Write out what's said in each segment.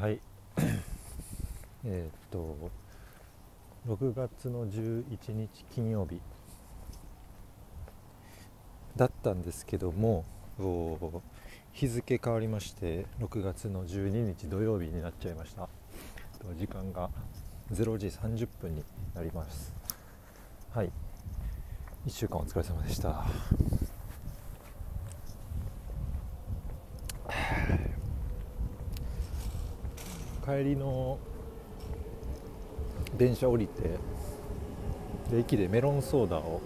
はい。えっと6月の11日金曜日。だったんですけども日付変わりまして6月の12日土曜日になっちゃいました。時間が0時30分になります。はい。1週間お疲れ様でした。帰りの電車降りてで駅でメロンソーダを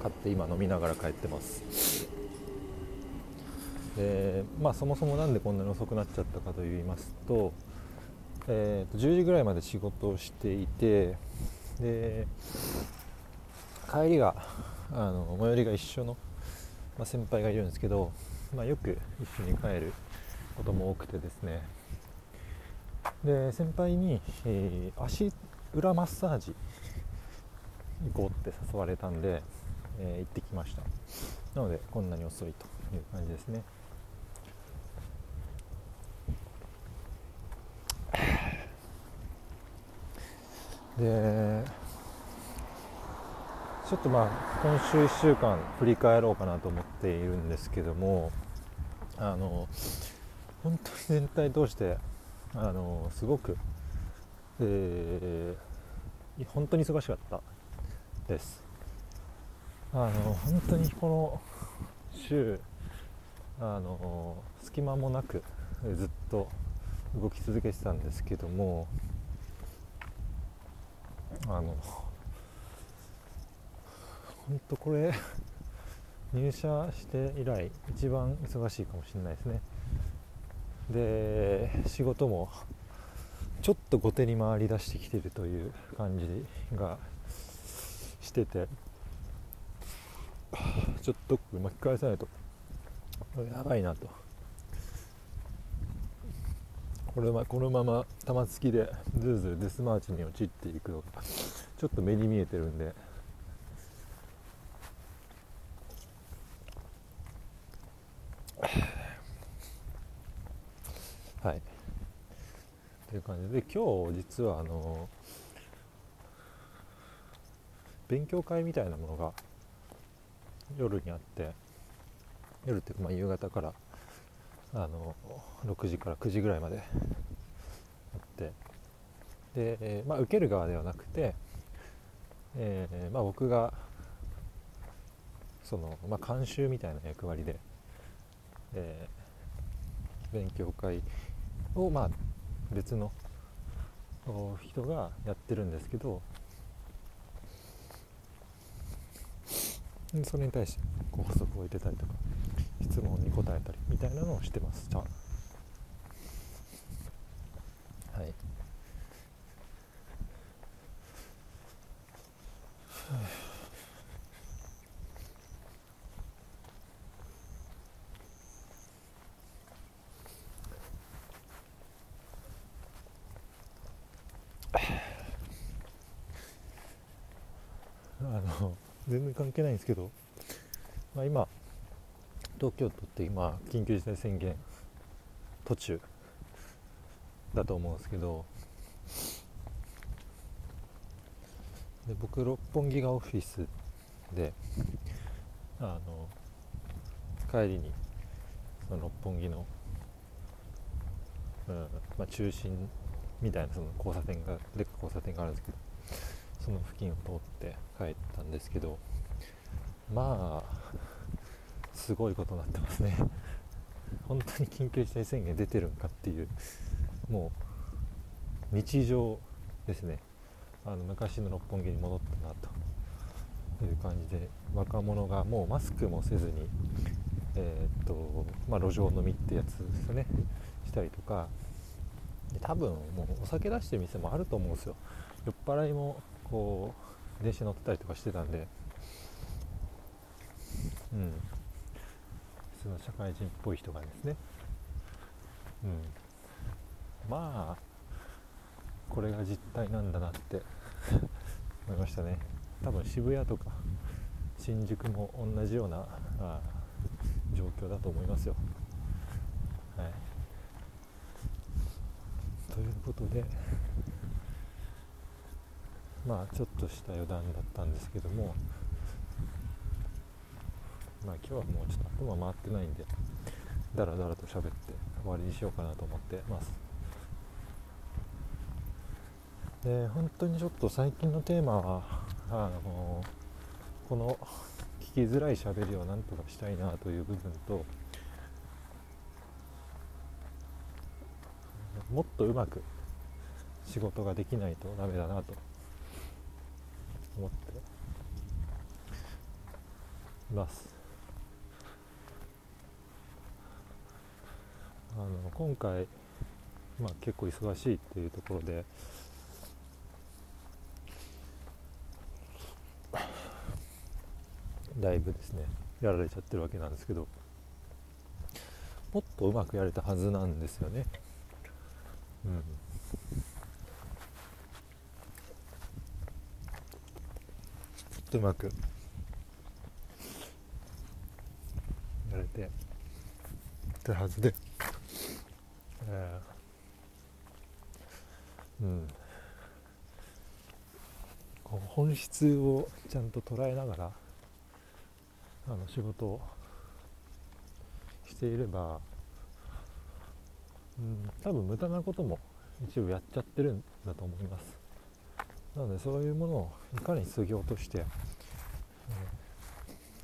買って今飲みながら帰ってます。でまあそもそも何でこんなに遅くなっちゃったかといいますと,、えー、と10時ぐらいまで仕事をしていてで帰りがあの最寄りが一緒の、まあ、先輩がいるんですけど、まあ、よく一緒に帰ることも多くてですね。で先輩に、えー、足裏マッサージ行こうって誘われたんで、えー、行ってきました。なのでこんなに遅いという感じですね。でちょっとまあ今週1週間振り返ろうかなと思っているんですけどもあの本当に全体通してあのすごく、えー、本当に忙しかったです。あの本当にこの週あの隙間もなくずっと動き続けてたんですけどもあの本当これ入社して以来一番忙しいかもしれないですね。で仕事もちょっと後手に回り出してきてるという感じがしててちょっと巻き返さないとやばいなと。これはこのまま玉突きでずるずるデスマーチに陥っていくのがちょっと目に見えてるんでという感じで今日実はあの勉強会みたいなものが夜にあって夜っていうかまあ夕方からあの6時から9時ぐらいまであってで、まあ、受ける側ではなくて、えー、まあ、僕がその、まあ、監修みたいな役割で、えー、勉強会をまあ別の人がやってるんですけどそれに対してこう補足を置いてたりとか質問に答えたりみたいなのをしてますちゃん全然関係ないんですけど、まあ、今東京都って今緊急事態宣言途中だと思うんですけど。で僕六本木がオフィスであの帰りにその六本木の、うんまあ、中心みたいなその交差点がでっか交差点があるんですけど。その付近を通って帰ったんですけどまあすごいことになってますね。本当に緊急事態宣言出てるんかっていうもう日常ですね。あの昔の六本木に戻ったなという感じで若者がもうマスクもせずにえー、っとまあ、路上飲みってやつですね。したりとか。多分もうお酒出してる店もあると思うんですよ。酔っ払いもこう電車乗ってたりとかしてたんで。うん。その社会人っぽい人がですね。うん。まあこれが実態なんだなって。思いましたね。多分渋谷とか新宿も同じようなあ状況だと思いますよ。はい。ということでまあちょっとした余談だったんですけどもまあ今日はもうちょっと頭回ってないんでだらだらと喋って終わりにしようかなと思ってます。で本当にちょっと最近のテーマはあのこの聞きづらい喋りをなんとかしたいなという部分ともっとうまく仕事ができないとダメだなと。思っています。あの今回、まあ、結構忙しいっていうところでだいぶですねやられちゃってるわけなんですけどもっとうまくやれたはずなんですよね。うん、もっとうまく。やれて。たはずで、えー、うん。本質をちゃんと捉えながらあの仕事をしていれば、うん、多分無駄なことも一部やっちゃってるんだと思います。なのでそういうものをいかに卒業として、え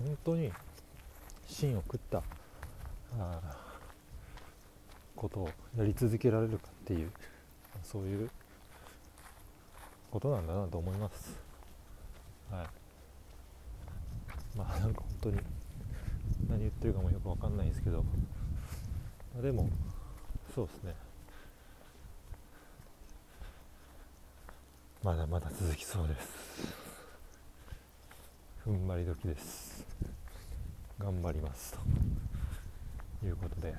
ー、本当に芯を食ったあことをやり続けられるかっていうそういうことなんだなと思います。はい。まあなんか本当に何言ってるかもよく分かんないですけど、まあ、でもそうですね。まだまだ続きそうです。踏ん張り時です。頑張ります。ということで。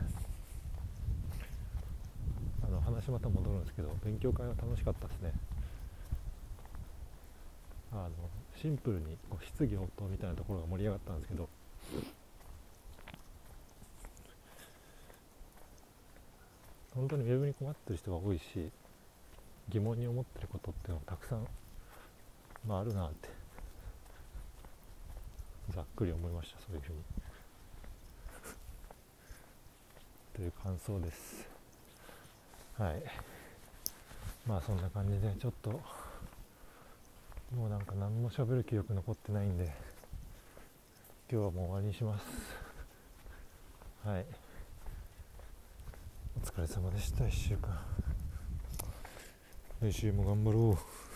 あの話また戻るんですけど勉強会は楽しかったですね。あのシンプルにこう質疑応答みたいなところが盛り上がったんですけど。本当にウェブに困ってる人が多いし疑問に思ってることっていうのもたくさん、まあ、あるなってざっくり思いましたそういうふうに。という感想です。はい。まあそんな感じでちょっともうなんか何も喋る気力残ってないんで今日はもう終わりにします。はい。お疲れ様でした1週間。来週も頑張ろう。